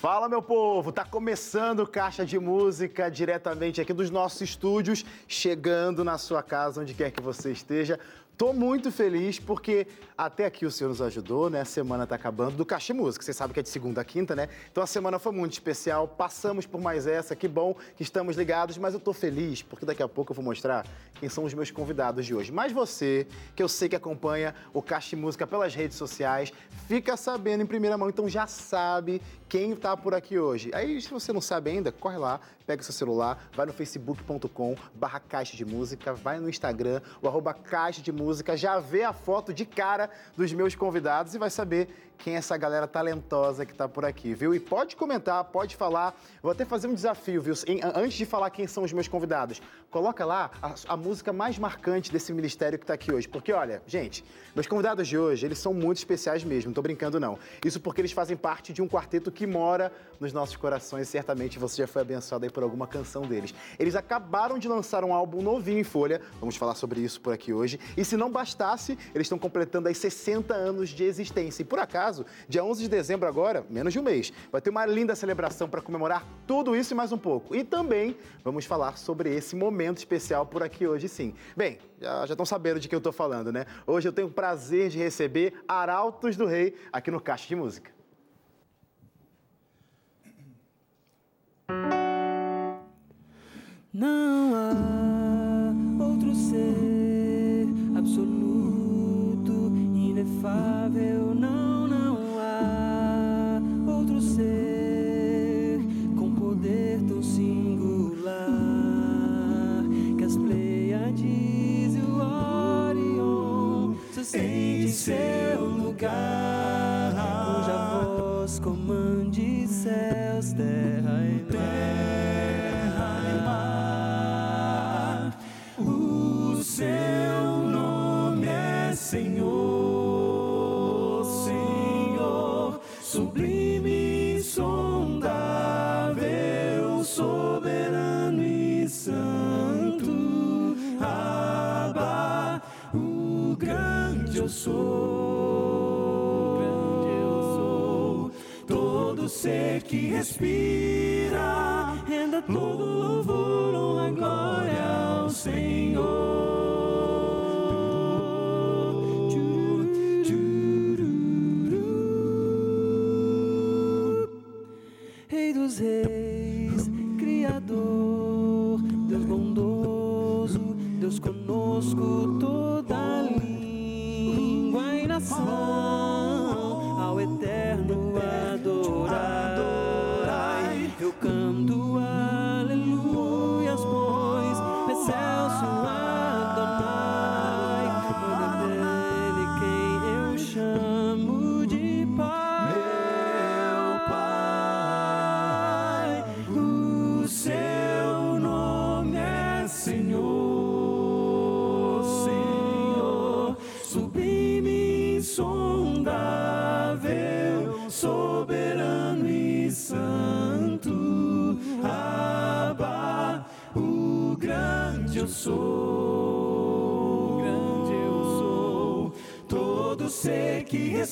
Fala, meu povo! Tá começando Caixa de Música diretamente aqui dos nossos estúdios, chegando na sua casa, onde quer que você esteja. Tô muito feliz porque até aqui o Senhor nos ajudou, né? A semana tá acabando do Caixa Música. Você sabe que é de segunda a quinta, né? Então a semana foi muito especial. Passamos por mais essa. Que bom que estamos ligados, mas eu tô feliz porque daqui a pouco eu vou mostrar quem são os meus convidados de hoje. Mas você, que eu sei que acompanha o Caixa Música pelas redes sociais, fica sabendo em primeira mão, então já sabe quem está por aqui hoje. Aí, se você não sabe ainda, corre lá, pega seu celular, vai no facebook.com barra caixa de música, vai no Instagram, o arroba caixa de música, já vê a foto de cara dos meus convidados e vai saber quem é essa galera talentosa que está por aqui, viu? E pode comentar, pode falar. Vou até fazer um desafio, viu? Antes de falar quem são os meus convidados, coloca lá a, a música mais marcante desse ministério que está aqui hoje. Porque, olha, gente, meus convidados de hoje, eles são muito especiais mesmo, não tô brincando não. Isso porque eles fazem parte de um quarteto que mora nos nossos corações. Certamente você já foi abençoado aí por alguma canção deles. Eles acabaram de lançar um álbum novinho em folha, vamos falar sobre isso por aqui hoje. E se não bastasse, eles estão completando aí 60 anos de existência. E por acaso, dia 11 de dezembro agora, menos de um mês, vai ter uma linda celebração para comemorar tudo isso e mais um pouco. E também vamos falar sobre esse momento especial por aqui hoje sim. Bem, já estão sabendo de quem eu estou falando, né? Hoje eu tenho o prazer de receber Arautos do Rei aqui no Caixa de Música. Não seu lugar, cuja voz comande céus, terra e terra e mar. O seu nome é Senhor, Senhor, sublime, insondável, soberano e santo. Abba, o grande eu sou, Ser que respira, renda todo louvor, honra glória ao Senhor. Rei dos reis, Criador, Deus bondoso, Deus conosco, toda língua e nação, ao eterno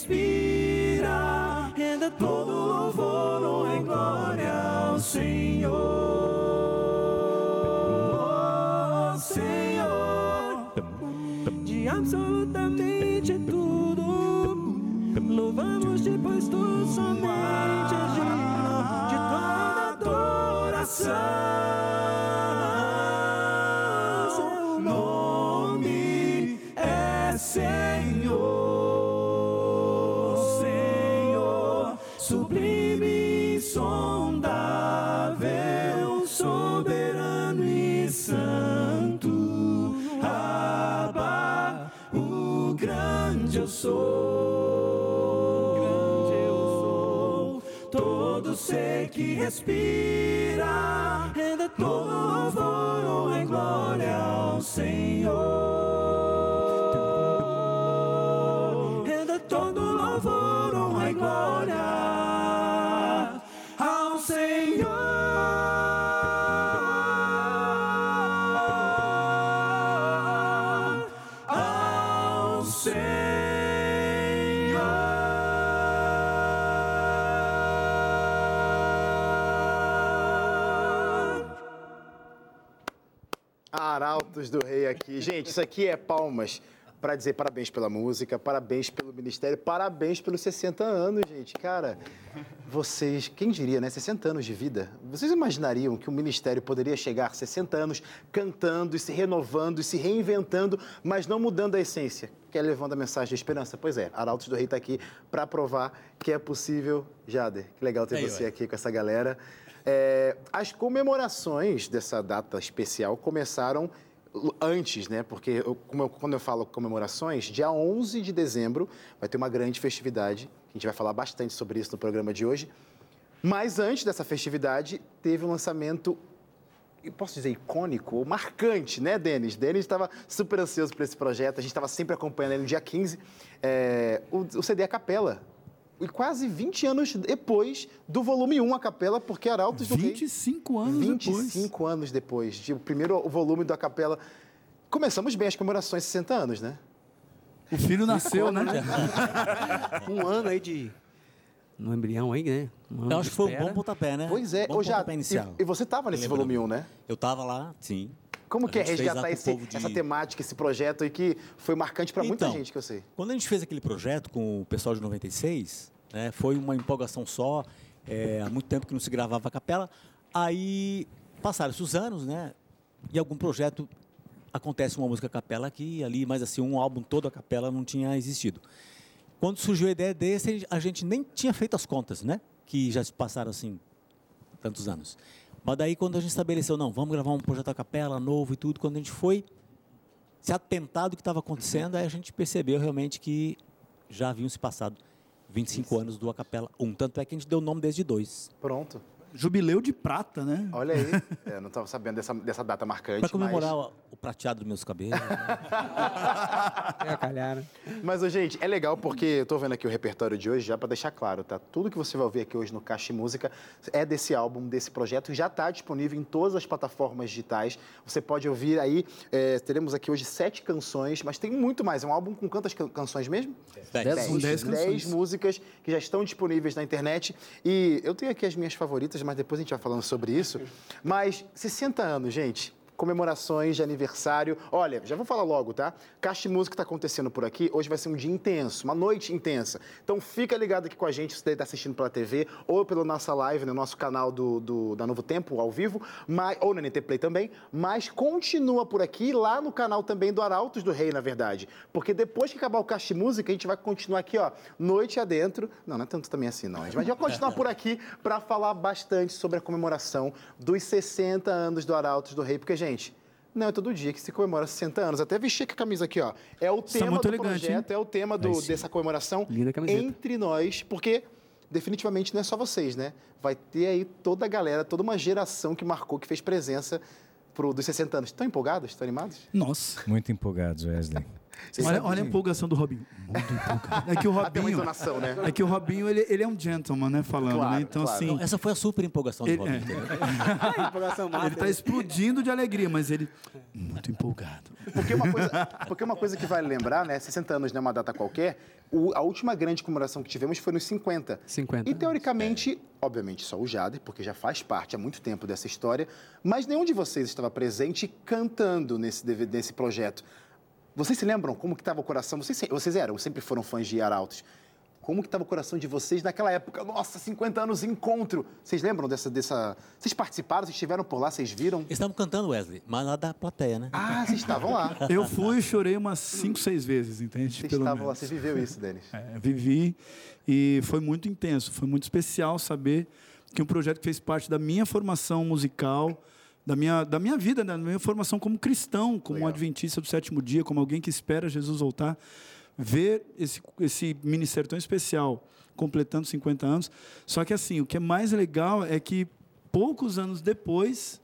respira, renda todo louvor, honra e glória ao Senhor, Senhor, de absolutamente tudo. Louvamos-te, pois tu somente Todo ser que respira, renda todo louvor, honra e glória ao Senhor. Aqui. Gente, isso aqui é palmas para dizer parabéns pela música, parabéns pelo ministério, parabéns pelos 60 anos, gente. Cara, vocês, quem diria, né? 60 anos de vida. Vocês imaginariam que o ministério poderia chegar 60 anos cantando e se renovando e se reinventando, mas não mudando a essência, que é levando a mensagem de esperança? Pois é, Arautos do Rei está aqui para provar que é possível. Jader, que legal ter Aí, você aqui com essa galera. É, as comemorações dessa data especial começaram antes, né? Porque eu- eu- quando eu falo comemorações, dia 11 de dezembro vai ter uma grande festividade. A gente vai falar bastante sobre isso no programa de hoje. Mas antes dessa festividade, teve um lançamento, eu posso dizer icônico, ou marcante, né, Denis? Denis estava super ansioso por esse projeto, a gente estava sempre acompanhando ele no dia 15, é, o, o CD A Capela. E quase 20 anos depois do volume 1 A Capela, porque Arautos do Rei... 25 anos 25 anos depois, de o primeiro volume do A Capela. Começamos bem as comemorações 60 anos, né? depois. O filho nasceu, né? Um ano aí de. No embrião aí, né? Um de acho que foi um bom pontapé, né? Pois é, bom já. E, e você estava nesse Lembrando. volume 1, né? Eu tava lá, sim. Como que é resgatar esse- de- essa temática, esse projeto aí que foi marcante para muita Então, gente que eu sei? Quando a gente fez aquele projeto com o pessoal de 96, né, foi uma empolgação só. é, há muito tempo que não se gravava a capela. Aí passaram-se os anos, né? E algum projeto acontece uma música a capela aqui e ali, mas assim, um álbum todo a capela não tinha existido. Quando surgiu a ideia desse, a gente nem tinha feito as contas, né? Que já se passaram assim tantos anos. Mas daí quando a gente estabeleceu, não, vamos gravar um projeto a capela novo e tudo, quando a gente foi se atentar do que estava acontecendo, aí a gente percebeu realmente que já haviam se passado 25 anos do Acapela 1. Tanto é que a gente deu o nome desde dois. Pronto. Jubileu de prata, né? Olha aí. É, eu não estava sabendo dessa, dessa data marcante. Para comemorar Mas, o, o prateado dos meus cabelos. né? É, calhar. mas ô, gente, é legal porque eu tô vendo aqui o repertório de hoje, já para deixar claro, tá? Tudo que você vai ouvir aqui hoje no Caixa Música é desse álbum, desse projeto. Já está disponível em todas as plataformas digitais. Você pode ouvir aí. é, teremos aqui hoje sete canções, mas tem muito mais. É um álbum com quantas can- canções mesmo? Dez. São dez canções. Dez músicas que já estão disponíveis na internet. E eu tenho aqui as minhas favoritas, mas depois a gente vai falando sobre isso. Mas 60 anos, gente. Comemorações de aniversário. Olha, já vou falar logo, tá? Caixa de Música está acontecendo por aqui. Hoje vai ser um dia intenso, uma noite intensa. Então fica ligado aqui com a gente, se você está assistindo pela TV ou pela nossa live, no nosso canal do, do- da Novo Tempo, ao vivo, mas, ou na NT Play também. Mas continua por aqui, lá no canal também do Arautos do Rei, na verdade. Porque depois que acabar o Caixa de Música, a gente vai continuar aqui, ó, noite adentro. Não, não é tanto também assim, não. A gente vai continuar por aqui para falar bastante sobre a comemoração dos 60 anos do Arautos do Rei. Porque, gente, não é todo dia que se comemora 60 anos. Até vestir aqui a camisa aqui, ó. É o Está tema muito do elegante, projeto, hein? é o tema do- sim. dessa comemoração Linda camiseta. entre nós, porque definitivamente não é só vocês, né? Vai ter aí toda a galera, toda uma geração que marcou, que fez presença pro, dos 60 anos. Estão empolgados? Estão animados? Nossa. Muito empolgados, Wesley. Olha, olha a empolgação do Robinho. Muito empolgado. É que o uma Robinho. entonação, né? É que o Robinho, ele, ele é um gentleman, né? Falando, Claro, né? Então, claro. assim. Então, essa foi a super empolgação do Ele- Robin. é. Empolgação Ele tá explodindo de alegria, mas ele. Muito empolgado. Porque uma coisa, porque uma coisa que vale lembrar, né? 60 anos não é uma data qualquer. o- a última grande comemoração que tivemos foi nos 50. 50 E teoricamente, obviamente só o Jader, porque já faz parte há muito tempo dessa história, mas nenhum de vocês estava presente cantando nesse, nesse projeto. Vocês se lembram como que estava o coração? Vocês, vocês eram, sempre foram fãs de Arautos. Como que estava o coração de vocês naquela época? Nossa, 50 anos encontro. Vocês lembram dessa, dessa... Vocês participaram? Vocês estiveram por lá? Vocês viram? Estavam cantando, Wesley, mas lá da plateia, né? Ah, vocês estavam lá. Eu fui e chorei umas 5, 6 vezes, entende? Vocês Pelo estavam lá, você viveu isso, Denis. É, vivi e foi muito intenso, foi muito especial saber que um projeto que fez parte da minha formação musical, da minha, da minha vida, né, da minha formação como cristão, como um Legal. adventista do sétimo dia, como alguém que espera Jesus voltar, ver esse, esse ministério tão especial completando 50 anos. Só que assim, o que é mais legal é que poucos anos depois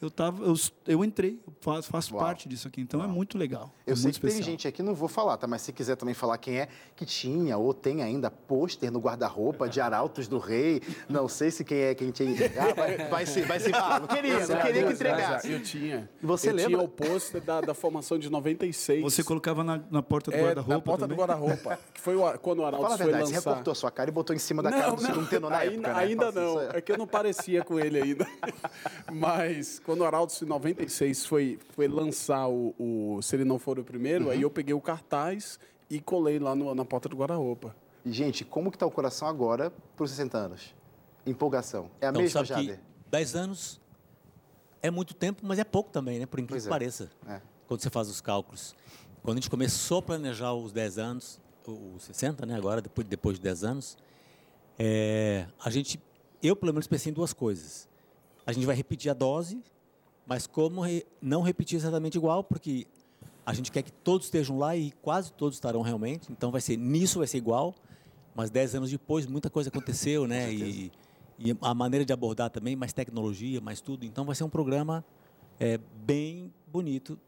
eu tava, eu, eu entrei, eu faço, faço Uau. parte disso aqui, então é muito legal. Eu é sei que tem especial. gente aqui, não vou falar, tá? Mas se quiser também falar quem é, que tinha ou tem ainda pôster no guarda-roupa de Arautos do Rei. Não sei se quem é quem tinha. Ah, vai, vai se. Vai se ah, não queria, não queria que entregasse. Eu tinha. Você eu lembra? tinha o pôster da, da formação de 96. Você colocava na, na porta do é, guarda-roupa na porta também? do guarda-roupa. Que foi o, quando o Arautos Fala a foi verdade, você lançar. recortou a sua cara e botou em cima da cara do segundo tenor na ainda, época, né? ainda Fala assim, não. isso É que eu não parecia com ele ainda. Mas Quando o Arauto, em 96, foi, foi lançar o, o Se Ele Não For o Primeiro, Uhum. aí eu peguei o cartaz e colei lá no- na porta do Guarda-Roupa. Gente, como que tá o coração agora para os 60 anos? Empolgação. É a Então, mesma, sabe que Jader? 10 anos é muito tempo, mas é pouco também, né? Por incrível Pois que é. pareça. É. Quando você faz os cálculos. Quando a gente começou a planejar os 10 anos, os 60, né? Agora, depois, depois de 10 anos, é, a gente, eu pelo menos pensei em duas coisas. A gente vai repetir a dose, mas como re- não repetir exatamente igual, porque a gente quer que todos estejam lá e quase todos estarão realmente. Então vai ser nisso vai ser igual, mas 10 anos depois muita coisa aconteceu, né? E, e a maneira de abordar também, mais tecnologia, mais tudo. Então vai ser um programa é, bem bonito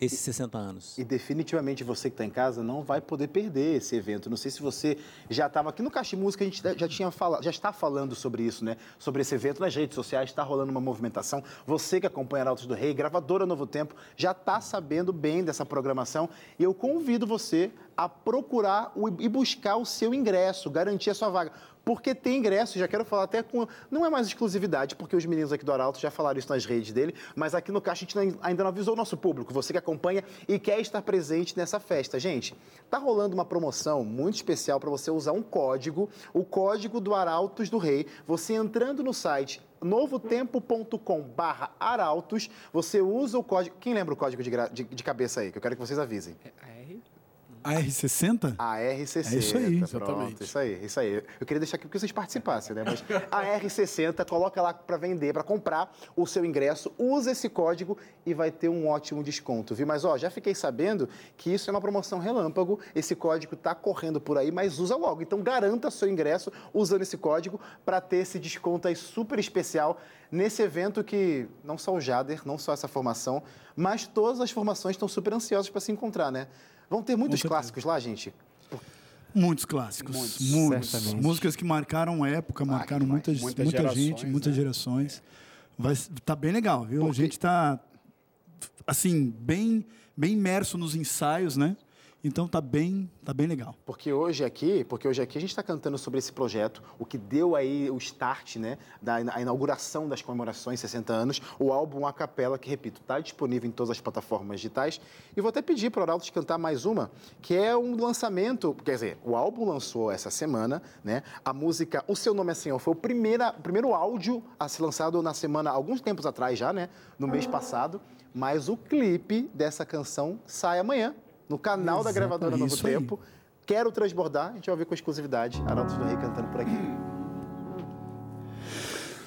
esses 60 anos. E definitivamente você que está em casa não vai poder perder esse evento. Não sei se você já estava aqui no Caixa Música, a gente já tinha fala, já está falando sobre isso, né? Sobre esse evento nas redes sociais, está rolando uma movimentação. Você que acompanha Arautos do Rei, gravadora Novo Tempo, já está sabendo bem dessa programação. E eu convido você a procurar e buscar o seu ingresso, garantir a sua vaga. Porque tem ingresso, já quero falar até com. Não é mais exclusividade, porque os meninos aqui do Arauto já falaram isso nas redes dele, mas aqui no Caixa a gente ainda não avisou o nosso público, você que acompanha e quer estar presente nessa festa. Gente, tá rolando uma promoção muito especial para você usar um código, o código do Arautos do Rei. Você entrando no site novotempo.com barra arautos, você usa o código. Quem lembra o código de, gra- de- de cabeça aí? Que eu quero que vocês avisem. A R60? A R60. É isso aí. Pronto, Exatamente. isso aí, isso aí. Eu queria deixar aqui porque vocês participassem, né? Mas a R60, coloca lá para vender, para comprar o seu ingresso, usa esse código e vai ter um ótimo desconto, viu? Mas, ó, já fiquei sabendo que isso é uma promoção relâmpago, esse código tá correndo por aí, mas usa logo. Então, garanta seu ingresso usando esse código para ter esse desconto aí super especial nesse evento que não só o Jader, não só essa formação, mas todas as formações estão super ansiosas para se encontrar, né? Vão ter muitos certeza. clássicos lá, gente? Muitos clássicos. Muitos, Muitos. certamente. Músicas que marcaram época, marcaram demais. muitas, Muitas muita gerações, gente, muitas né? gerações. Vai, tá bem legal, viu? Porque- A gente tá, assim, bem, bem imerso nos ensaios, né? Então tá bem, tá bem legal. Porque hoje aqui, porque hoje aqui a gente está cantando sobre esse projeto, o que deu aí o start, né, da a inauguração das comemorações 60 anos, o álbum A Capela, que repito, está disponível em todas as plataformas digitais. E vou até pedir para o Arauto cantar mais uma, que é um lançamento, quer dizer, o álbum lançou essa semana, né? A música O Seu Nome é Senhor foi o, primeira, primeiro áudio a ser lançado na semana, alguns tempos atrás já, né? No mês passado. Mas o clipe dessa canção sai amanhã, no canal da gravadora Novo Isso aí. Tempo. Quero transbordar, a gente vai ouvir com exclusividade. Arautos do Rei cantando por aqui.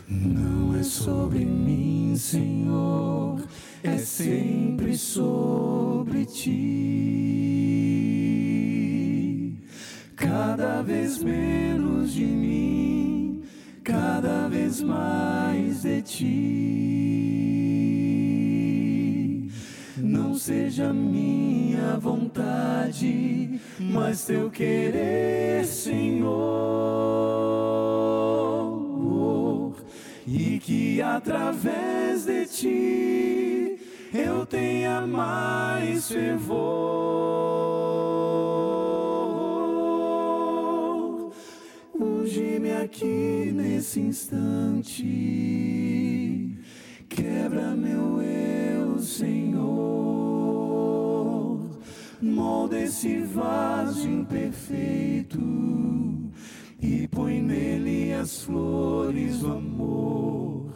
Não é sobre mim, Senhor, é sempre sobre ti. Cada vez menos de mim, cada vez mais de ti. Seja minha vontade, mas teu querer, Senhor e que através de ti eu tenha mais fervor. Unge-me aqui nesse instante, quebra meu eu, Senhor, molda esse vaso imperfeito e põe nele as flores do amor.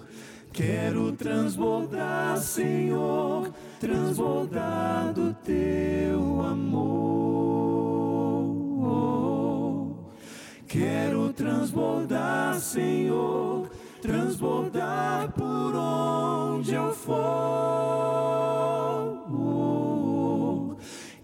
Quero transbordar, Senhor, transbordar do teu amor. Quero transbordar, Senhor, transbordar por onde eu for.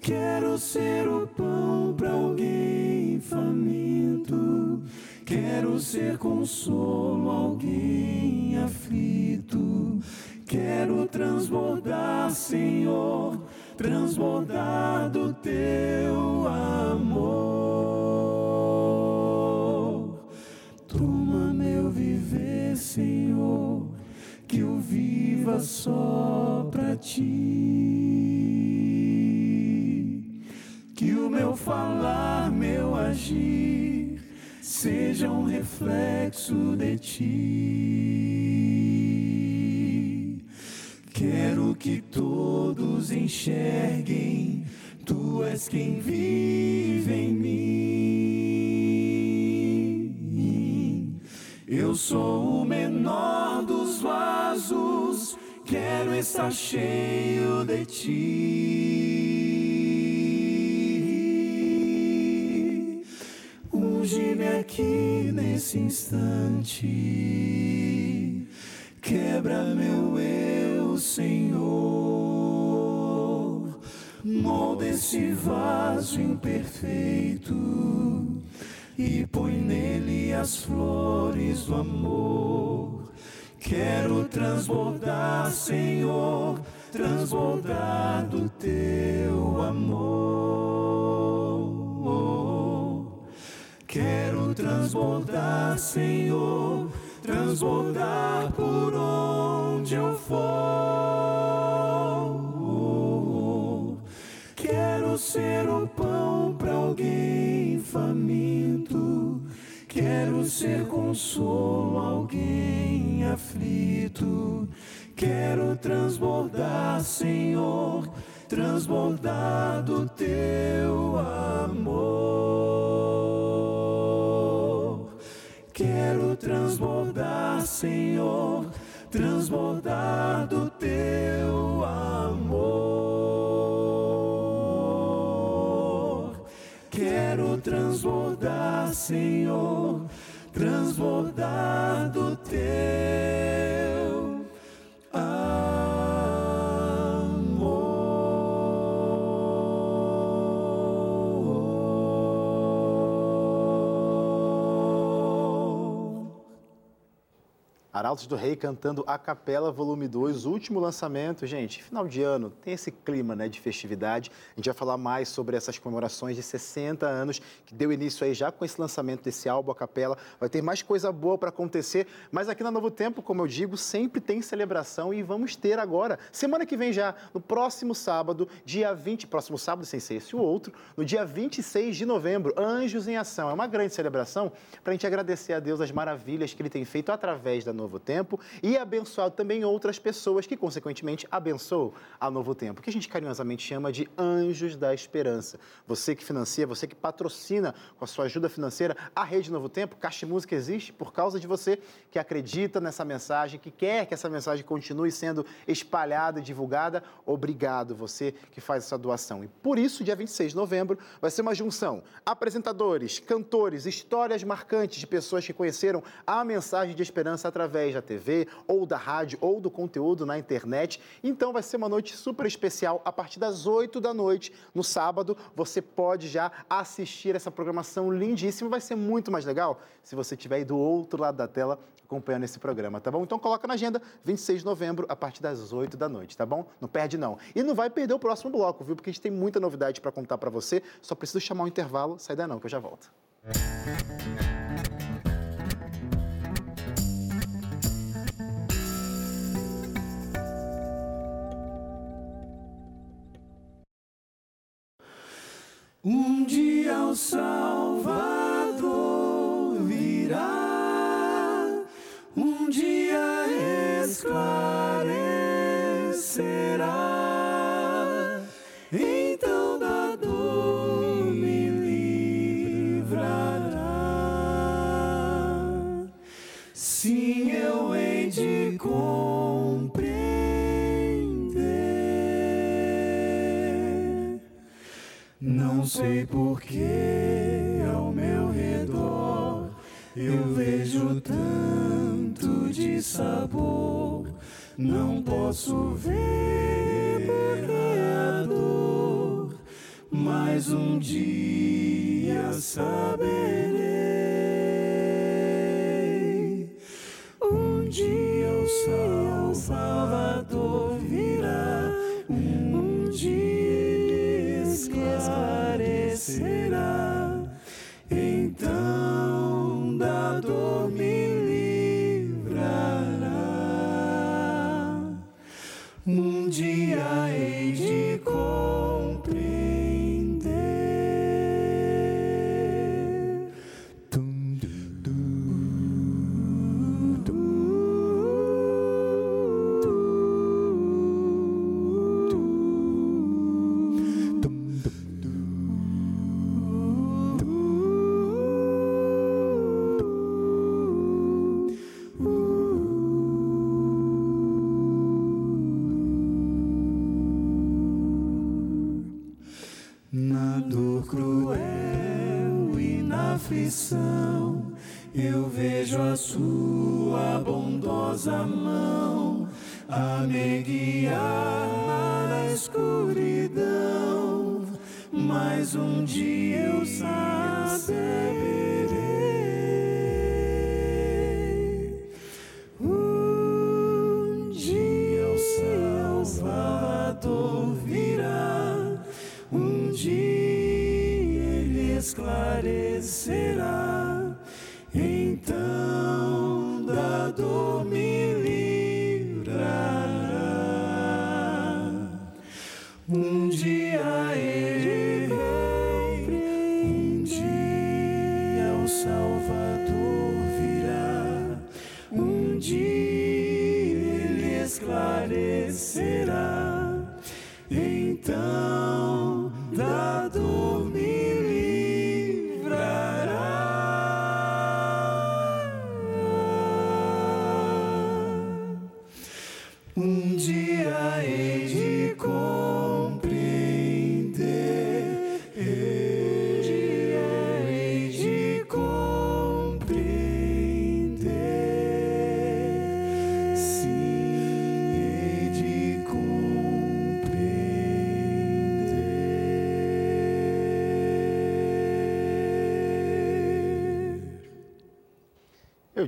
Quero ser o pão para alguém faminto. Quero ser consolo a alguém aflito. Quero transbordar, Senhor, transbordar do teu amor. Toma meu viver, Senhor, que eu viva só pra ti. Que o meu falar, meu agir, seja um reflexo de ti. Quero que todos enxerguem, tu és quem vive em mim. Eu sou o menor dos vasos, quero estar cheio de ti. Unge-me aqui nesse instante, quebra meu eu, Senhor. Molda esse vaso imperfeito e põe nele as flores do amor. Quero transbordar, Senhor, transbordar do teu amor. Quero transbordar, Senhor, transbordar por onde eu for. Quero ser o pão para alguém faminto. Quero ser consolo alguém aflito. Quero transbordar, Senhor, transbordar do teu amor. Quero transbordar, Senhor, transbordar do teu amor. Quero transbordar, Senhor, transbordar do teu Arautos do Rei cantando A Capela Volume 2, último lançamento. Gente, final de ano, tem esse clima né, de festividade. A gente vai falar mais sobre essas comemorações de 60 anos, que deu início aí já com esse lançamento desse álbum, A Capela. Vai ter mais coisa boa para acontecer, mas aqui na Novo Tempo, como eu digo, sempre tem celebração e vamos ter agora. Semana que vem já, no próximo sábado, dia 20, próximo sábado, sem ser esse o outro, no dia 26 de novembro, Anjos em Ação. É uma grande celebração para a gente agradecer a Deus as maravilhas que Ele tem feito através da Novo Tempo e abençoado também outras pessoas que, consequentemente, abençoam a Novo Tempo, que a gente carinhosamente chama de Anjos da Esperança. Você que financia, você que patrocina com a sua ajuda financeira a Rede Novo Tempo, Caixa Música existe por causa de você que acredita nessa mensagem, que quer que essa mensagem continue sendo espalhada e divulgada. Obrigado, você que faz essa doação. E por isso, dia 26 de novembro, vai ser uma junção. Apresentadores, cantores, histórias marcantes de pessoas que conheceram a mensagem de esperança através da TV, ou da rádio, ou do conteúdo na internet. Então vai ser uma noite super especial. A partir das 8 da noite, no sábado, você pode já assistir essa programação lindíssima. Vai ser muito mais legal se você estiver aí do outro lado da tela acompanhando esse programa, tá bom? Então coloca na agenda, 26 de novembro, a partir das 8 da noite, tá bom? Não perde não. E não vai perder o próximo bloco, viu? Porque a gente tem muita novidade para contar para você. Só preciso chamar um intervalo. Sai daí não, que eu já volto. Um dia o Salvador virá, um dia esclarecerá, então da dor me livrará. Sim, eu hei de compreender. Sei porquê ao meu redor eu vejo tanto de sabor. Não posso ver porque a dor, mas um dia saberei. Um dia eu saberei. Um dia o Salvador virá. Um dia ele esclarecerá.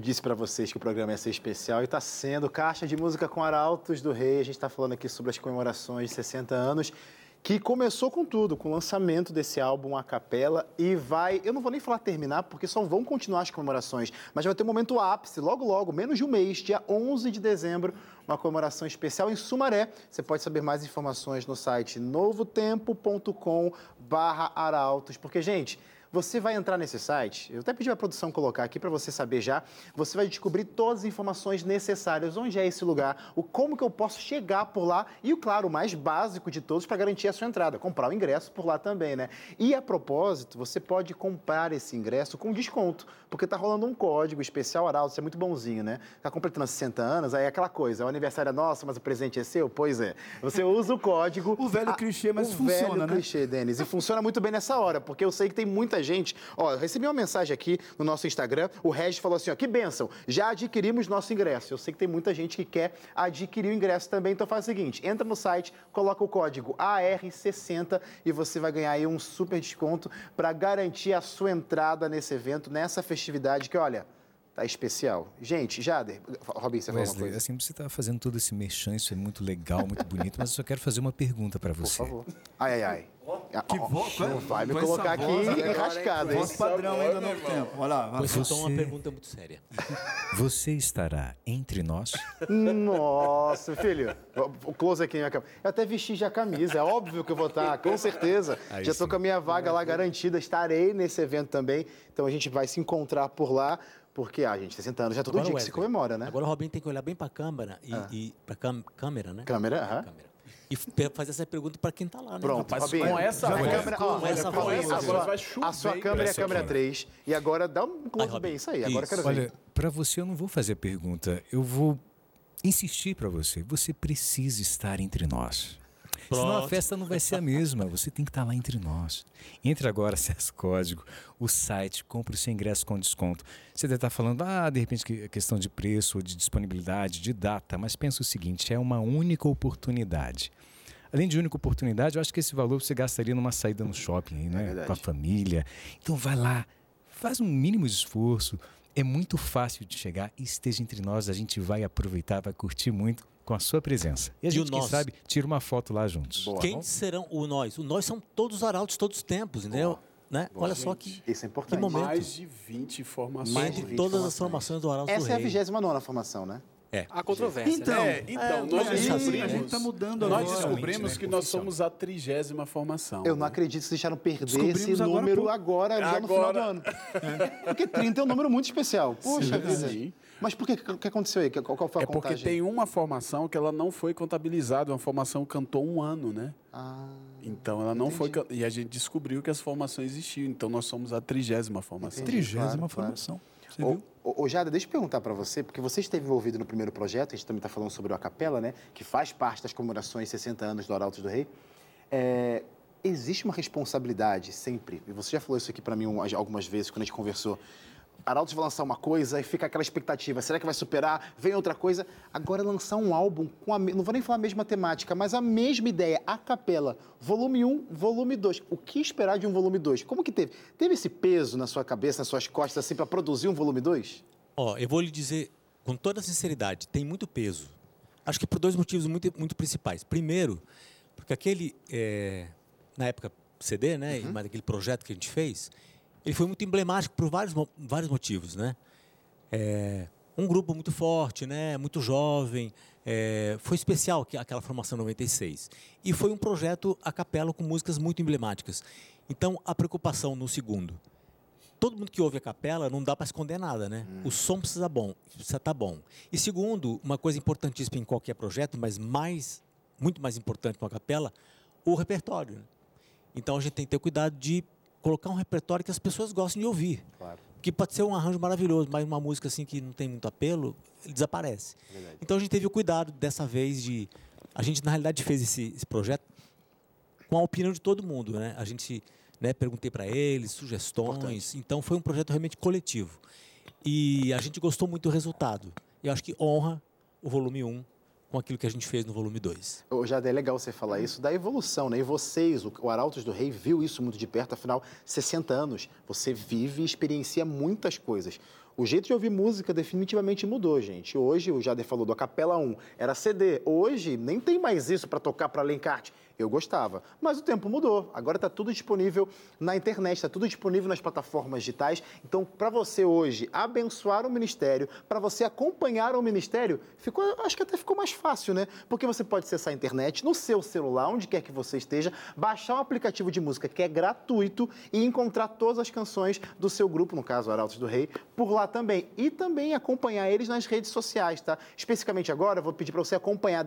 Disse para vocês que o programa ia ser especial e está sendo Caixa de Música com Arautos do Rei. A gente está falando aqui sobre as comemorações de 60 anos, que começou com tudo, com o lançamento desse álbum a capela e vai, eu não vou nem falar terminar, porque só vão continuar as comemorações, mas vai ter um momento ápice, logo logo, menos de um mês, dia 11 de dezembro, uma comemoração especial em Sumaré. Você pode saber mais informações no site novotempo.com barra arautos, porque, gente, você vai entrar nesse site, eu até pedi a produção colocar aqui para você saber já, você vai descobrir todas as informações necessárias, onde é esse lugar, o como que eu posso chegar por lá e, o claro, o mais básico de todos para garantir a sua entrada, comprar o ingresso por lá também, né? E a propósito, você pode comprar esse ingresso com desconto, porque tá rolando um código especial Arauto, isso é muito bonzinho, né? Tá completando 60 anos, aí é aquela coisa, o aniversário é nosso, mas o presente é seu? Pois é. Você usa o código... O velho a- clichê, mas o funciona, velho né? clichê, Denis. E funciona muito bem nessa hora, porque eu sei que tem muita gente. Ó, eu recebi uma mensagem aqui no nosso Instagram. O Regis falou assim: ó, que bênção, já adquirimos nosso ingresso. Eu sei que tem muita gente que quer adquirir o ingresso também. Então faz o seguinte: entra no site, coloca o código AR60 e você vai ganhar aí um super desconto para garantir a sua entrada nesse evento, nessa festividade que, olha. Tá especial. Gente, Jader, Robin, você Wesley, coisa? assim, você está fazendo todo esse merchan, isso é muito legal, muito bonito, mas eu só quero fazer uma pergunta para Por você. favor. Ai, ai, ai. Que Ó, voz, Não vai me colocar aqui enrascado, hein? Voz padrão ainda no tempo. Olha lá. Pois então, uma Você- pergunta muito séria. Você estará entre nós? Nossa, filho. O close aqui na minha câmera. Eu até vesti já a camisa, é óbvio que eu vou estar, com certeza. Aí já estou com a minha vaga lá garantida, estarei nesse evento também. Então a gente vai se encontrar por lá, porque, ah, gente, 60 anos já é todo Agora, dia que se comemora, né? Agora o Robin tem que olhar bem para a câmera e, e para câmera, né? Câmera, aham. Câmera. E fazer essa pergunta para quem está lá, né? Pronto, Rapaz, Robinho. com essa voz, câmera, ó, com essa com voz, essa voz, vai chover, A sua câmera é a câmera aqui. 3. E agora dá um close bem, isso aí. Agora eu quero ver. Olha, para você eu não vou fazer pergunta, eu vou insistir para você. Você precisa estar entre nós. Senão a Pronto. festa não vai ser a mesma. Você tem que estar lá entre nós. Entre agora, acesse código, o site, compre o seu ingresso com desconto. Você deve estar falando, ah, de repente, que é questão de preço, ou de disponibilidade, de data. Mas pensa o seguinte: é uma única oportunidade. Além de única oportunidade, eu acho que esse valor você gastaria numa saída no shopping, aí, né? verdade. com a família. Então vai lá, faz um mínimo de esforço. É muito fácil de chegar e esteja entre nós. A gente vai aproveitar, vai curtir muito com a sua presença. E a E o gente, quem nós? sabe, tira uma foto lá juntos. Boa. Quem serão o nós? O nós são todos os arautos, todos os tempos, entendeu? Né? Olha só que, Isso é que importante. momento. Mais de 20 informações. Mais de Entre 20 todas as formações. formações do Arauto do Essa é a Rei. 29 formação, né? Há controvérsia. Então, É, então, nós a gente- descobrimos, a gente tá mudando nós agora. descobrimos né, que nós somos a trigésima formação. Eu não acredito que vocês deixaram perder Descobrimos esse agora, número pô. agora, já no final do Agora. ano. Porque 30 é um número muito especial. Poxa vida. Sim. Mas por que? O que aconteceu aí? Qual, qual foi a É porque contagem? tem uma formação que ela não foi contabilizada, uma formação que cantou um ano, né? Ah, Então ela não foi. can- E a gente descobriu que as formações existiam. Então nós somos a trigésima formação. Entendi. Trigésima Claro, claro. Você ô, ô, Jada, deixa eu perguntar para você, porque você esteve envolvido no primeiro projeto, a gente também está falando sobre o Acapela, né? Que faz parte das comemorações 60 anos do Arautos do Rei. É, existe uma responsabilidade sempre, e você já falou isso aqui para mim algumas vezes quando a gente conversou. Arautos vai lançar uma coisa e fica aquela expectativa, será que vai superar? Vem outra coisa. Agora lançar um álbum com a, não vou nem falar a mesma temática, mas a mesma ideia, a capela, volume 1, volume 2. O que esperar de um volume 2? Como que teve? Teve esse peso na sua cabeça, nas suas costas assim para produzir um volume 2? Ó, eu vou lhe dizer com toda sinceridade, tem muito peso. Acho que por dois motivos muito, muito principais. Primeiro, porque aquele é, na época CD, né, uhum. mas aquele projeto que a gente fez, ele foi muito emblemático por vários, vários motivos, né? É, um grupo muito forte, né, muito jovem, é, foi especial aquela formação 96. E foi um projeto a capela com músicas muito emblemáticas. Então, a preocupação no segundo. Todo mundo que ouve a capela não dá para esconder nada, né? Hum. O som precisa bom, precisa estar tá bom. E segundo, uma coisa importantíssima em qualquer projeto, mas mais, muito mais importante para uma capela, o repertório. Né? Então a gente tem que ter cuidado de colocar um repertório que as pessoas gostem de ouvir. Claro. Que pode ser um arranjo maravilhoso, mas uma música assim que não tem muito apelo, desaparece. Verdade. Então a gente teve o cuidado dessa vez de. A gente, na realidade, fez esse, esse projeto com a opinião de todo mundo. Né? A gente né, perguntei para eles, sugestões. Importante. Então foi um projeto realmente coletivo. E a gente gostou muito do resultado. E acho que honra o volume 1 com aquilo que a gente fez no volume 2. Já é legal você falar isso da evolução, né? E vocês, o Arautos do Rei, viu isso muito de perto, afinal, 60 anos. Você vive e experiencia muitas coisas. O jeito de ouvir música definitivamente mudou, gente. Hoje, o Jader falou do Capela 1, era CD. Hoje, nem tem mais isso para tocar para Lencarte. Eu gostava. Mas o tempo mudou. Agora está tudo disponível na internet, está tudo disponível nas plataformas digitais. Então, para você hoje abençoar o ministério, para você acompanhar o ministério, ficou, acho que até ficou mais fácil, né? Porque você pode acessar a internet no seu celular, onde quer que você esteja, baixar um aplicativo de música que é gratuito e encontrar todas as canções do seu grupo, no caso Arautos do Rei, por lá também. E também acompanhar eles nas redes sociais, tá? Especificamente agora, eu vou pedir para você acompanhar,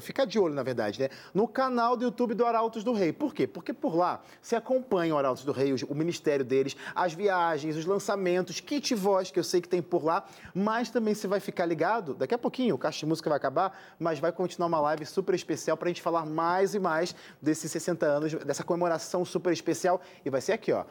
ficar de olho, na verdade, né? No canal do YouTube do Arautos do Rei. Por quê? Porque por lá você acompanha o Arautos do Rei, o ministério deles, as viagens, os lançamentos, kit voz que eu sei que tem por lá, mas também você vai ficar ligado, daqui a pouquinho o Caixa de Música vai acabar, mas vai continuar uma live super especial para a gente falar mais e mais desses 60 anos, dessa comemoração super especial. E vai ser aqui, ó,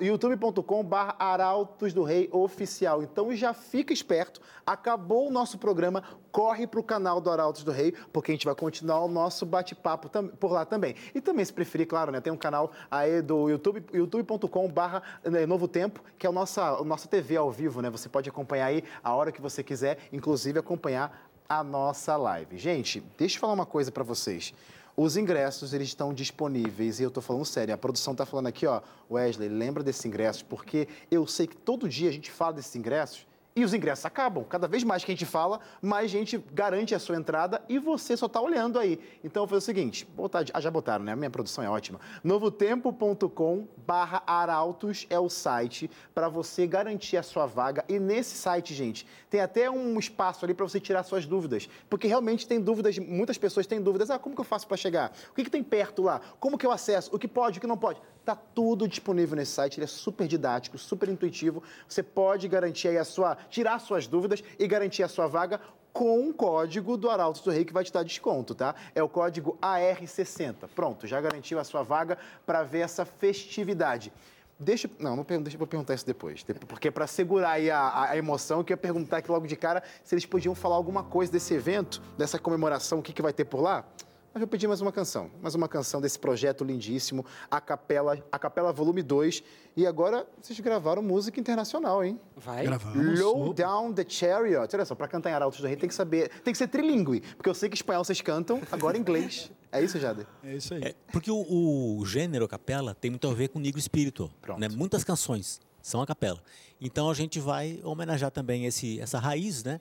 youtube.com.br Arautos do Rei Oficial. Então já fica esperto, acabou o nosso programa, corre para o canal do Arautos do Rei, porque a gente vai continuar o nosso bate-papo por lá também. E também, se preferir, claro, né, tem um canal aí do YouTube, youtube.com.br né, Novo Tempo, que é o nossa, a nossa TV ao vivo, né? Você pode acompanhar aí a hora que você quiser, inclusive acompanhar a nossa live. Gente, deixa eu falar uma coisa para vocês. Os ingressos, eles estão disponíveis, e eu estou falando sério, a produção está falando aqui, ó, Wesley, lembra desses ingressos, porque eu sei que todo dia a gente fala desses ingressos, e os ingressos acabam. Cada vez mais que a gente fala, mais gente garante a sua entrada e você só está olhando aí. Então foi o seguinte, botar, ah, já botaram, né? A minha produção é ótima. novotempo.com barra arautos é o site para você garantir a sua vaga. E nesse site, gente, tem até um espaço ali para você tirar suas dúvidas. Porque realmente tem dúvidas, muitas pessoas têm dúvidas. Ah, como que eu faço para chegar? O que, que tem perto lá? Como que eu acesso? O que pode, o que não pode? Está tudo disponível nesse site, ele é super didático, super intuitivo. Você pode garantir aí a sua, tirar suas dúvidas e garantir a sua vaga com um código do Arauto do Rei que vai te dar desconto, tá? É o código AR60. Pronto, já garantiu a sua vaga para ver essa festividade. Deixa, não, não deixa, vou perguntar isso depois, porque para segurar aí a, a, emoção, eu queria perguntar aqui logo de cara se eles podiam falar alguma coisa desse evento, dessa comemoração, o que, que vai ter por lá. Mas eu pedi mais uma canção, mais uma canção desse projeto lindíssimo, a Capela, a Capela Volume 2. E agora vocês gravaram música internacional, hein? Vai. Gravamos. Low Down the Chariot. Olha só, para cantar em Arautos do Rei tem que saber, tem que ser trilingue, porque eu sei que espanhol vocês cantam, agora inglês. É isso, Jader? É isso aí. É, porque o, o, gênero capela tem muito a ver com o negro espírito. Né? Muitas canções são a capela. Então a gente vai homenagear também esse, essa raiz, né?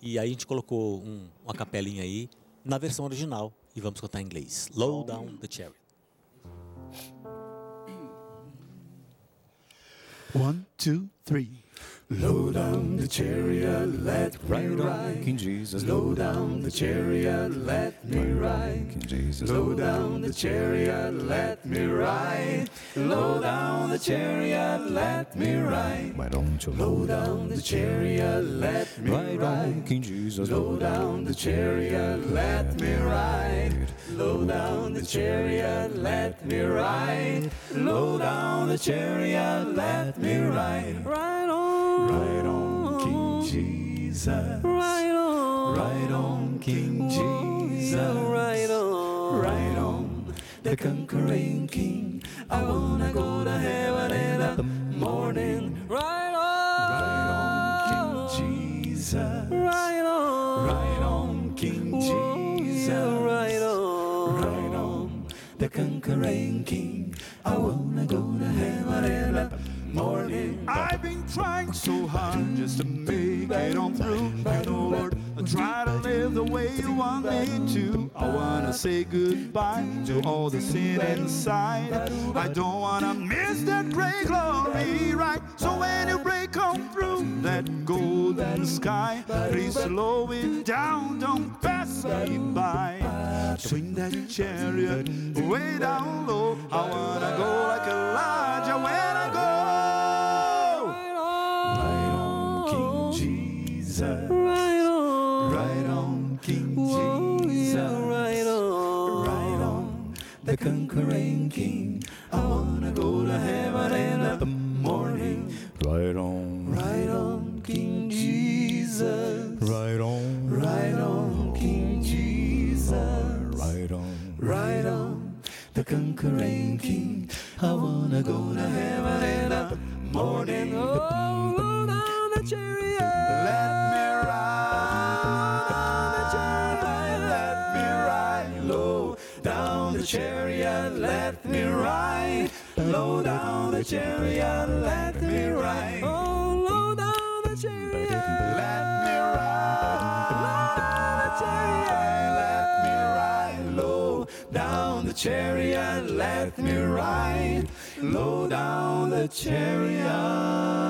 E aí a gente colocou um, uma capelinha aí na versão original e vamos cantar em inglês. Low Down the Chariot. One, two, three. Low down the chariot, let me ride. King Jesus. Low down the chariot, let me ride. King Jesus. Low down the chariot, let me ride. Low down the chariot, let me ride. Why don't you low down the chariot, let me ride ride. King Jesus. Low down the chariot, let me ride. Low down the chariot, let me ride. Low down the chariot, let me ride. Right on, King Jesus. right on, Ride on, King Jesus. right on, Ride on, the conquering King. I wanna go to heaven in the morning. right on, on, King Jesus. right on, Ride on, King Jesus. right on. Ride on, the conquering King. I wanna go to heaven in the morning. I've been trying so hard just to make it on through. You oh know, Lord, I try to live the way you want me to. I wanna say goodbye to all the sin inside. I don't wanna miss that great glory, right? So when you break on through that golden sky, please slow it down, don't pass me by. Swing that chariot way down low. I wanna go like Elijah when I go. Conquering King. I wanna go to heaven in the morning. Right on, Ride on, King Jesus. right on, Ride on, King Jesus. right on. Ride on, the conquering King. I wanna go to heaven in the morning. Oh, low ride low down the chariot. Let me ride low down the chariot.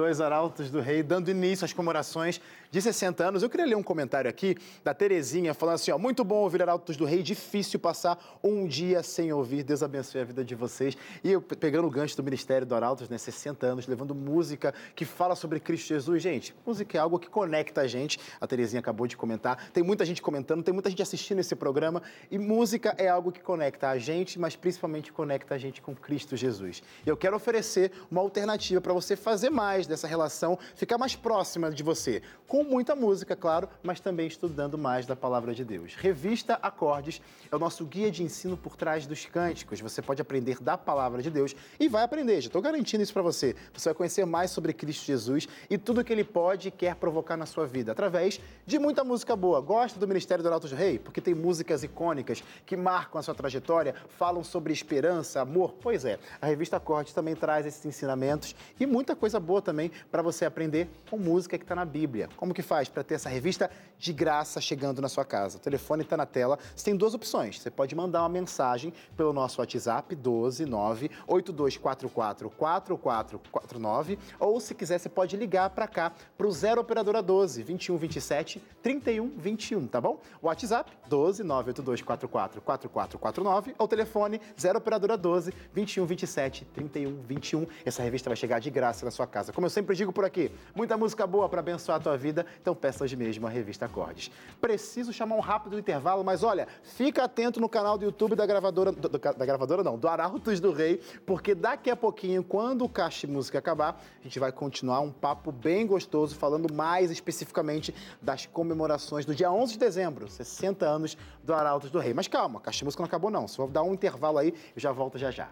2 Arautos do Rei, dando início às comemorações de 60 anos. Eu queria ler um comentário aqui da Terezinha, falando assim, ó, muito bom ouvir Arautos do Rei, difícil passar um dia sem ouvir, Deus abençoe a vida de vocês. E eu, pegando o gancho do Ministério do Arautos, né, 60 anos, levando música que fala sobre Cristo Jesus. Gente, música é algo que conecta a gente, a Terezinha acabou de comentar, tem muita gente comentando, tem muita gente assistindo esse programa, e música é algo que conecta a gente, mas principalmente conecta a gente com Cristo Jesus. E eu quero oferecer uma alternativa para você fazer mais dessa relação, ficar mais próxima de você, com muita música, claro, mas também estudando mais da palavra de Deus. Revista Acordes é o nosso guia de ensino por trás dos cânticos. Você pode aprender da palavra de Deus e vai aprender, já estou garantindo isso para você. Você vai conhecer mais sobre Cristo Jesus e tudo que ele pode e quer provocar na sua vida, através de muita música boa. Gosta do Ministério do Arautos do Rei? Porque tem músicas icônicas que marcam a sua trajetória, falam sobre esperança, amor. Pois é, a revista Acordes também traz esses ensinamentos e muita coisa boa também para você aprender com música que está na Bíblia. Como que faz para ter essa revista de graça chegando na sua casa? O telefone está na tela. Você tem duas opções. Você pode mandar uma mensagem pelo nosso WhatsApp 12 9 8244 4449 ou se quiser você pode ligar para cá para o 0 operadora 12 21 27 31 21, tá bom? WhatsApp 12 98244 4449 ou telefone 0 operadora 12 21 27 31 21. Essa revista vai chegar de graça na sua casa. Como eu sempre digo por aqui, muita música boa para abençoar a tua vida, então peça hoje mesmo a revista Acordes. Preciso chamar um rápido intervalo, mas olha, fica atento no canal do YouTube da gravadora, do- da gravadora não, do Arautos do Rei, porque daqui a pouquinho, quando o Caixa Música acabar, a gente vai continuar um papo bem gostoso, falando mais especificamente das comemorações do dia 11 de dezembro, 60 anos do Arautos do Rei. Mas calma, Caixa Música não acabou não, só vou dar um intervalo aí, eu já volto já já.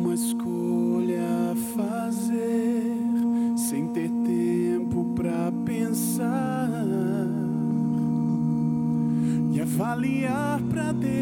Uma escolha a fazer sem ter tempo para pensar e avaliar para Deus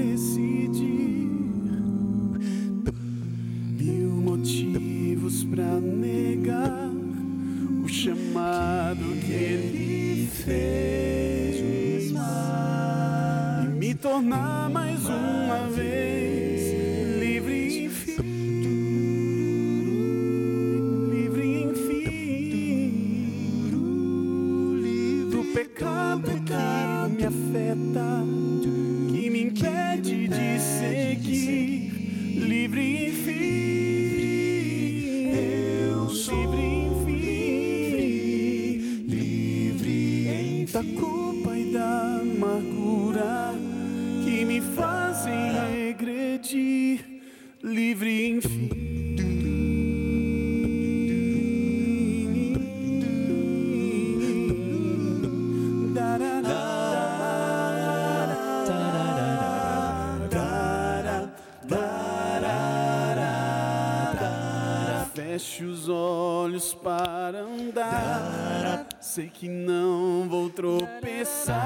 Sei que não vou tropeçar.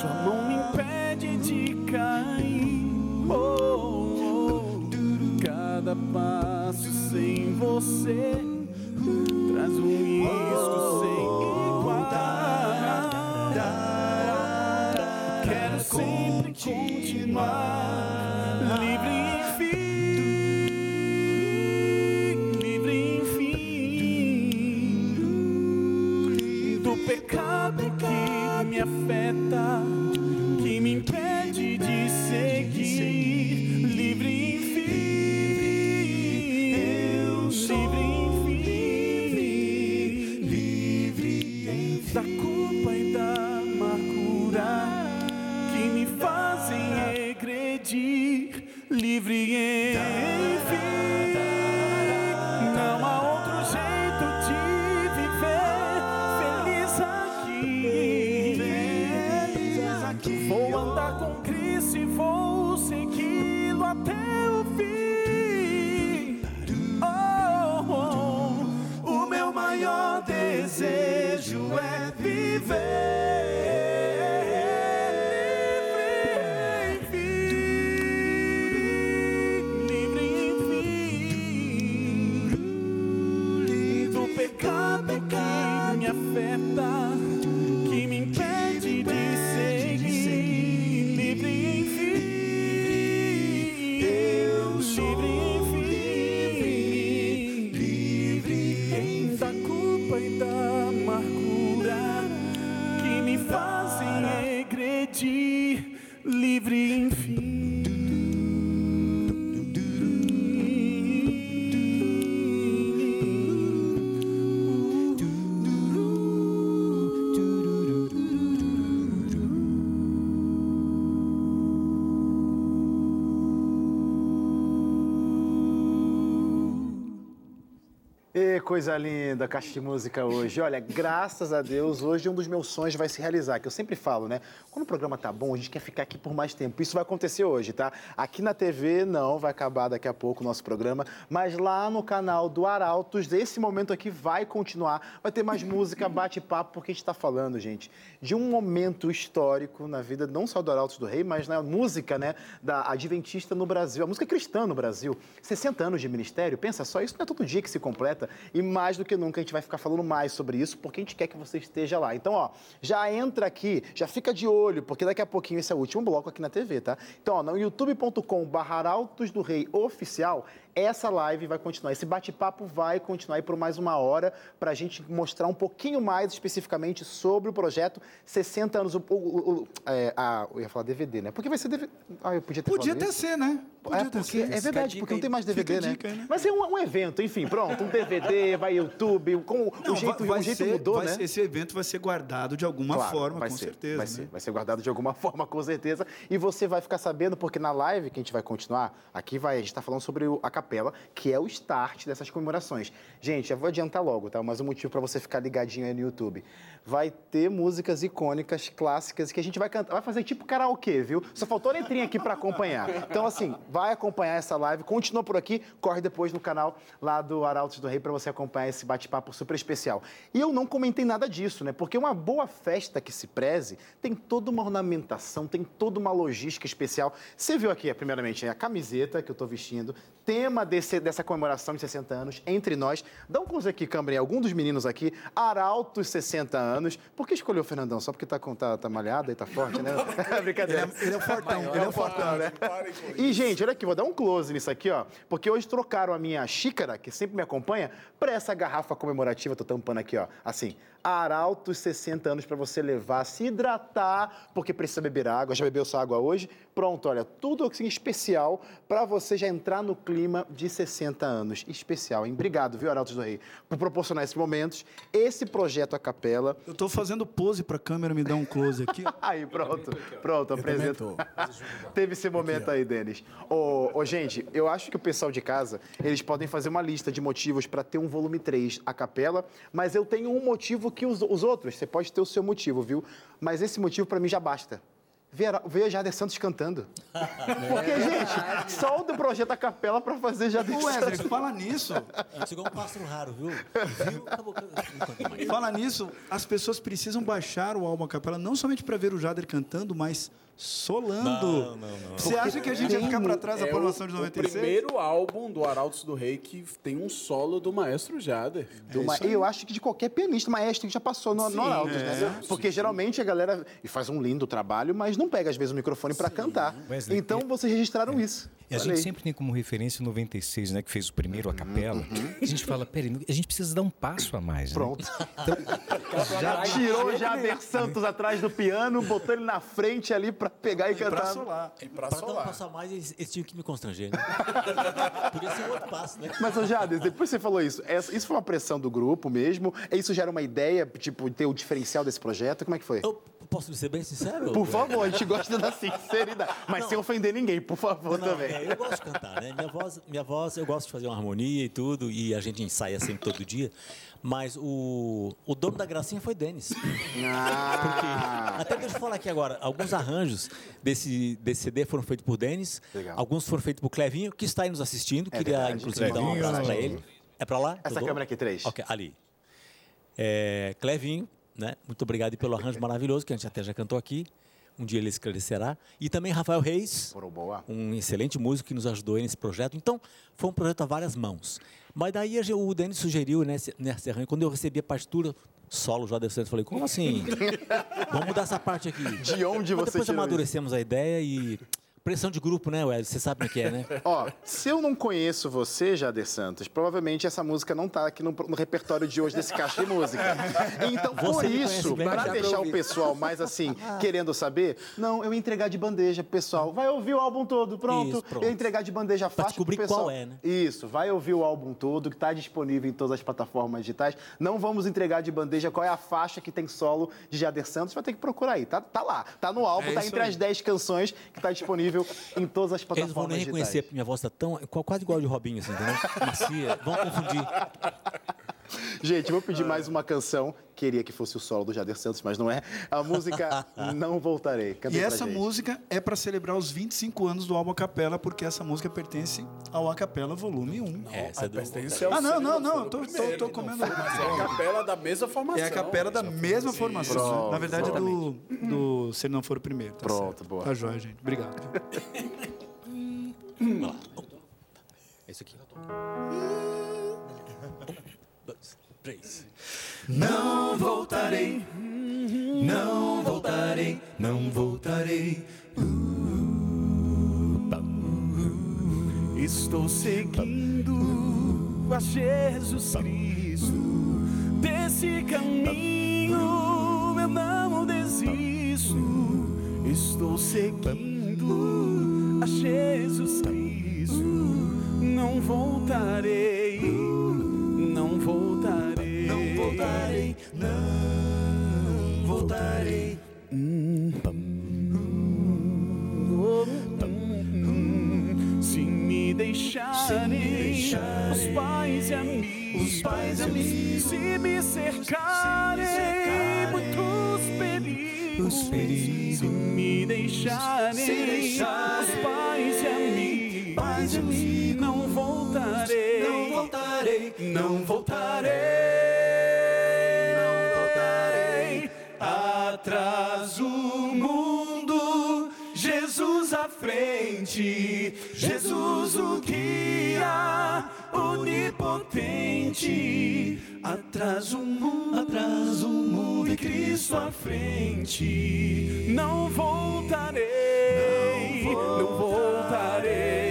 Sua mão me impede de cair. Oh, oh. Cada passo sem você traz um risco sem igual. Quero sempre continuar coisa linda, caixa de música hoje. Olha, graças a Deus, hoje um dos meus sonhos vai se realizar, que eu sempre falo, né? Quando o programa tá bom, a gente quer ficar aqui por mais tempo. Isso vai acontecer hoje, tá? Aqui na TV, não, vai acabar daqui a pouco o nosso programa, mas lá no canal do Arautos, esse momento aqui vai continuar. Vai ter mais música, bate-papo, porque a gente tá falando, gente, de um momento histórico na vida, não só do Arautos do Rei, mas na música, né, da Adventista no Brasil, a música cristã no Brasil. 60 anos de ministério, pensa só, isso não é todo dia que se completa. E mais do que nunca a gente vai ficar falando mais sobre isso, porque a gente quer que você esteja lá. Então, ó, já entra aqui, já fica de olho, porque daqui a pouquinho esse é o último bloco aqui na TV, tá? Então, ó, no youtube.com.br Arautos do Rei Oficial, essa live vai continuar, esse bate-papo vai continuar aí por mais uma hora para a gente mostrar um pouquinho mais especificamente sobre o projeto 60 anos. O, o- o- é, a- eu ia falar DVD, né? Porque vai ser DVD. Ah, eu podia ter Podia falado até isso. ser, né? Podia É, ter porque, ser. é verdade, porque não tem mais DVD, né? dica né? Vai ser um, um evento, enfim, pronto, um DVD, vai YouTube, com Não, o jeito, vai, vai o jeito ser- mudou, vai né? ser- esse evento vai ser guardado de alguma Claro, forma, vai com ser, certeza. Vai né? ser, vai ser guardado de alguma forma, com certeza. E você vai ficar sabendo, porque na live que a gente vai continuar, aqui vai, a gente está falando sobre a capela, que é o start dessas comemorações. Gente, já vou adiantar logo, tá? Mas um motivo para você ficar ligadinho aí no YouTube. Vai ter músicas icônicas, clássicas, que a gente vai cantar, vai fazer tipo karaokê, viu? Só faltou a letrinha aqui para acompanhar. Então, assim, vai acompanhar essa live, continua por aqui, corre depois no canal lá do Arautos do Rei para você acompanhar esse bate-papo super especial. E eu não comentei nada disso, né? Porque uma boa festa que se preze tem toda uma ornamentação, tem toda uma logística especial. Você viu aqui, primeiramente, a camiseta que eu estou vestindo. Tema desse, dessa comemoração de 60 anos entre nós. Dá um close aqui, Cambrinha. Algum dos meninos aqui, arautos 60 anos. Por que escolheu o Fernandão? Só porque tá, com- tá, tá malhado e tá forte, né? Brincadeira. Ele é o fortão, ele é o fortão. né? E, gente, olha aqui, vou dar um close nisso aqui, ó. Porque hoje trocaram a minha xícara, que sempre me acompanha, pra essa garrafa comemorativa. Tô tampando aqui, ó. Assim, Arautos 60 anos pra você levar, se hidratar, porque precisa beber água. Já bebeu sua água hoje? Pronto, olha, tudo assim especial pra você já entrar no clima de 60 anos. Especial, hein? Obrigado, viu, Arautos do Rei, por proporcionar esses momentos. Esse projeto a capela. Eu tô fazendo pose pra câmera me dar um close aqui. Aí, pronto, pronto, apresento. Teve esse momento aí, Denis. Ô, ô, gente, eu acho que o pessoal de casa, eles podem fazer uma lista de motivos para ter um volume 3 a capela, mas eu tenho um motivo que os, os outros, você pode ter o seu motivo, viu? Mas esse motivo para mim já basta. Ver, ver Jader Santos cantando. Porque, gente, só o do projeto a capela para fazer Jader Ô, Santos. Wesley, fala nisso. É igual um pássaro raro, viu? Viu? Fala nisso, as pessoas precisam baixar o álbum a capela não somente para ver o Jader cantando, mas solando. Não, não, não. Você acha que a gente ia ficar para trás da É o, programação de o 96? primeiro álbum do Arautos do Rei que tem um solo do maestro Jader. Do ma- e eu acho que de qualquer pianista, maestro que já passou no, no Arautos, é. né? Porque geralmente a galera e faz um lindo trabalho, mas não pega às vezes o microfone para cantar. Wesley, então vocês registraram isso. E a gente sempre tem como referência o 96, né? Que fez o primeiro a capela. Uhum. A gente fala, peraí, a gente precisa dar um passo a mais. né? Pronto. Já tirou Jader Santos atrás do piano, botou ele na frente ali para pegar e Pra cantar. solar. Pra Para dar um solar. passo a mais, eles, eles tinham que me constranger, né? Podia ser um outro passo, né? Mas, ô Jader, depois você falou isso. essa- Isso foi uma pressão do grupo mesmo? Isso já era uma ideia, tipo, ter o diferencial desse projeto? Como é que foi? Eu posso ser bem sincero? Por favor, a gente gosta da sinceridade. Mas sem ofender ninguém, por favor, Não, também. é, eu gosto de cantar, né? Minha voz, minha voz, eu gosto de fazer uma harmonia e tudo, e a gente ensaia sempre todo dia. Mas o, o dono da gracinha foi Denis. Ah, Até deixa eu falar aqui agora, alguns arranjos desse, desse CD foram feitos por Denis, Legal. alguns foram feitos por Clevinho, que está aí nos assistindo. É Queria, verdade. inclusive, dar um Clevinho. abraço para ele. É para lá? Essa câmera aqui, três. Ok, ali. É, Clevinho, né? Muito obrigado pelo arranjo maravilhoso, que a gente até já cantou aqui. Um dia ele esclarecerá. E também Rafael Reis, um excelente músico que nos ajudou nesse projeto. Então, foi um projeto a várias mãos. Mas daí o Denis sugeriu nesse arranjo, quando eu recebi a partitura solo já descendo, eu falei, como assim? Vamos mudar essa parte aqui. De onde Mas você depois amadurecemos a ideia e... Pressão de grupo, né, Wesley? Você sabe o que é, né? Ó, se eu não conheço você, Jader Santos, provavelmente essa música não tá aqui no, no repertório de hoje desse caixa de música. Então, por Você me isso, pra pra deixar o pessoal mais assim, querendo saber, não, eu ia entregar de bandeja pro pessoal. Vai ouvir o álbum todo, pronto. Isso, pronto. Eu ia entregar de bandeja Pra fácil pro descobrir pessoal. qual é, né? Isso, vai ouvir o álbum todo, que tá disponível em todas as plataformas digitais. Não vamos entregar de bandeja qual é a faixa que tem solo de Jader Santos, vai ter que procurar aí. Tá, tá lá, tá no álbum, É tá entre aí. as 10 canções que tá disponível em todas as Eles plataformas vão nem digitais. reconhecer, porque minha voz tá tão... quase igual a de Robinho, assim, entendeu? Macia. Vão confundir. Gente, vou pedir mais uma canção. Queria que fosse o solo do Jader Santos, mas não é. A música Não Voltarei. E essa gente. música é para celebrar os 25 anos do álbum a capela, porque essa música pertence ao a capela volume 1. Essa é do... Pertence ao Ah, não, não, não, tô- tô- tô comendo- Mas é a capela da mesma formação. É a capela da mesma formação. Pronto, Na verdade, é do, do Se Ele Não For o Primeiro. Tá Pronto, certo. boa. Tá jóia, gente. Obrigado. Vamos lá. Esse aqui. Dois, três. Não voltarei, não voltarei, não voltarei. Estou seguindo a Jesus Cristo. Desse caminho eu não desisto. Estou seguindo a Jesus Cristo. Não voltarei, não voltarei, não voltarei, não voltarei. Se me deixarem os pais e amigos, os pais e amigos, se me cercarem muitos perigos, se me deixarem os pais e amigos, pais e amigos, não voltarei, voltarei, não voltarei, não voltarei. Atrás o mundo, Jesus à frente, Jesus o guia, onipotente. Atrás o mundo, atrás o mundo e Cristo à frente. Não voltarei, não voltarei,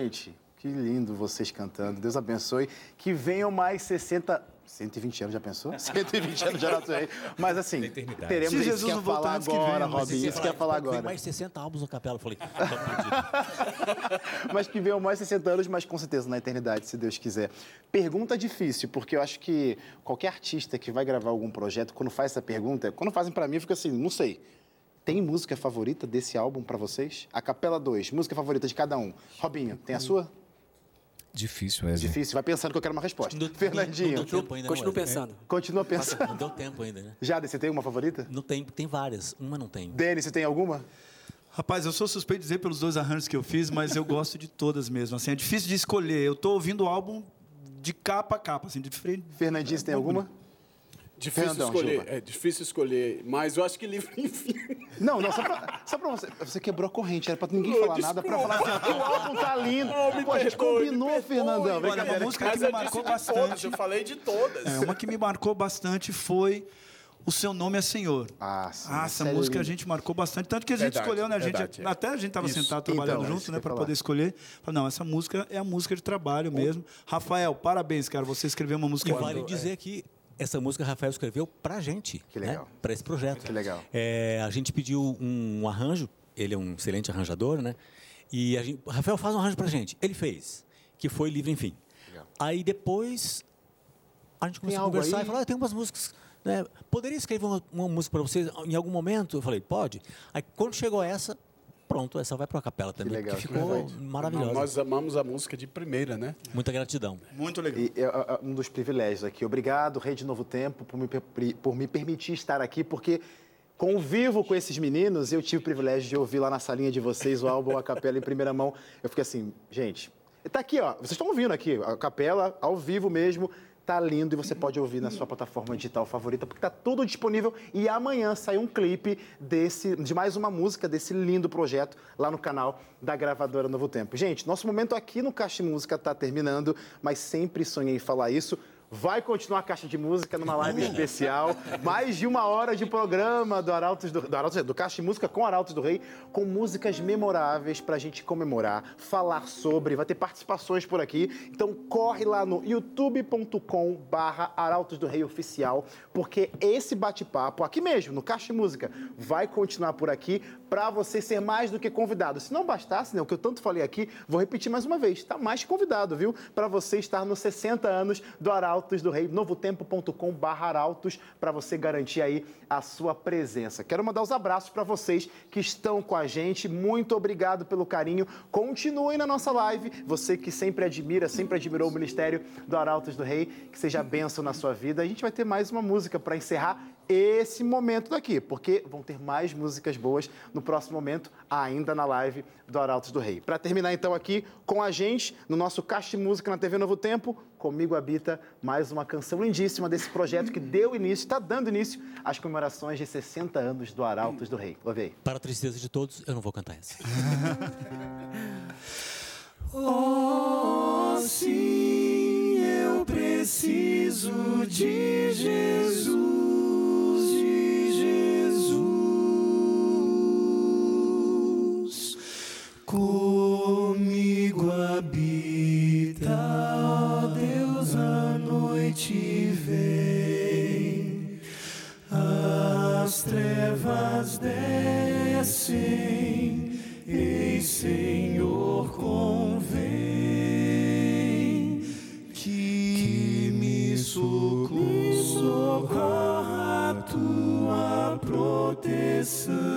Gente, que lindo vocês cantando. Deus abençoe. Que venham mais 60. 120 anos, já pensou? 120 anos de Arauto Rei. Mas assim, teremos Se isso Jesus que ia voltar falar que agora, Robin. Isso que ia falar Tem agora. mais 60 álbuns no capela. Eu falei. Mas que venham mais 60 anos, mas com certeza na eternidade, se Deus quiser. Pergunta difícil, porque eu acho que qualquer artista que vai gravar algum projeto, quando faz essa pergunta, quando fazem pra mim, eu fico assim, não sei. Tem música favorita desse álbum pra vocês? A Capela 2, música favorita de cada um. Robinho, tem a sua? Difícil, Wesley. Difícil, vai pensando que eu quero uma resposta. Não- não- Fernandinho, Não deu tempo ainda. Não, Wesley. pensando. continua pensando. Não deu tempo ainda, né? Jade, você tem uma favorita? Não tem, tem várias. Uma não tem. Denis, você tem alguma? Rapaz, eu sou suspeito de dizer pelos dois arranjos que eu fiz, mas eu gosto de todas mesmo. Assim, é difícil de escolher. Eu tô ouvindo o álbum de capa a capa, assim, de frente. Fernandinho, você tem alguma? Difícil Fernandão, escolher, desculpa. é difícil escolher, mas eu acho que livro, enfim. Não, não, só pra, só pra você. Você quebrou a corrente, era pra ninguém falar nada, pra falar assim, o álbum tá lindo. Me Pô, a gente perdoe, combinou. Fernandão. Olha, uma música que me marcou bastante. todas, eu falei de todas. É, uma que me marcou bastante foi O Seu Nome é Senhor. Ah, sim. Ah, essa é música a linda. gente marcou bastante. Tanto que a gente Verdade, escolheu, né? A gente, verdade, é. Até a gente estava Isso. sentado trabalhando Então, é junto, né? Para poder escolher. Falei, não, essa música é a música de trabalho mesmo. Rafael, parabéns, cara. Você escreveu uma música E vale dizer que essa música Rafael escreveu pra gente. Que legal. Né? Pra esse projeto. Que legal. É, a gente pediu um arranjo, ele é um excelente arranjador, né? E a gente, Rafael faz um arranjo pra gente. Ele fez, que foi livre, enfim. Legal. Aí depois a gente começou a conversar aí? e falou: ah, tem umas músicas. Né? Poderia escrever uma, uma música para vocês em algum momento? Eu falei: pode. Aí quando chegou essa, pronto, essa vai para a capela também. legal, que que ficou perfeito. maravilhosa. Nós amamos a música de primeira, né? Muita gratidão. Muito legal. E é, é, um dos privilégios aqui. Obrigado, Rei de Novo Tempo, por me, por me permitir estar aqui, porque convivo com esses meninos. Eu tive o privilégio de ouvir lá na salinha de vocês o álbum A Capela em primeira mão. Eu fiquei assim, gente, tá aqui, ó. Vocês estão ouvindo aqui, a capela ao vivo mesmo. Tá lindo e você pode ouvir na sua plataforma digital favorita, porque tá tudo disponível. E amanhã sai um clipe desse, de mais uma música desse lindo projeto lá no canal da gravadora Novo Tempo. Gente, nosso momento aqui no Caixa Música tá terminando, mas sempre sonhei em falar isso. Vai continuar a Caixa de Música numa live especial. Mais de uma hora de programa do Arautos do, do, Arautos, do Caixa de Música com Arautos do Rei, com músicas memoráveis pra gente comemorar, falar sobre. Vai ter participações por aqui. Então corre lá no youtube.com barra Arautos do Rei Oficial, porque esse bate-papo aqui mesmo, no Caixa de Música, vai continuar por aqui pra você ser mais do que convidado. Se não bastasse, né, o que eu tanto falei aqui, vou repetir mais uma vez, tá mais convidado, viu? Pra você estar nos 60 anos do Arautos do Rei, novotempo.com barra Arautos, pra você garantir aí a sua presença. Quero mandar os abraços pra vocês que estão com a gente. Muito obrigado pelo carinho. Continuem na nossa live. Você que sempre admira, sempre admirou o ministério do Arautos do Rei, que seja bênção na sua vida. A gente vai ter mais uma música para encerrar esse momento daqui, porque vão ter mais músicas boas no próximo momento, ainda na live do Arautos do Rei. Para terminar então aqui com a gente, no nosso Caixa de Música na TV Novo Tempo, comigo habita mais uma canção lindíssima desse projeto que deu início, está dando início às comemorações de 60 anos do Arautos do Rei. Ouve aí. Para a tristeza de todos, eu não vou cantar essa. Oh, sim, eu preciso de Jesus, Comigo habita, ó Deus, a noite vem, as trevas descem. Ei, Senhor, convém que me socorra a tua proteção.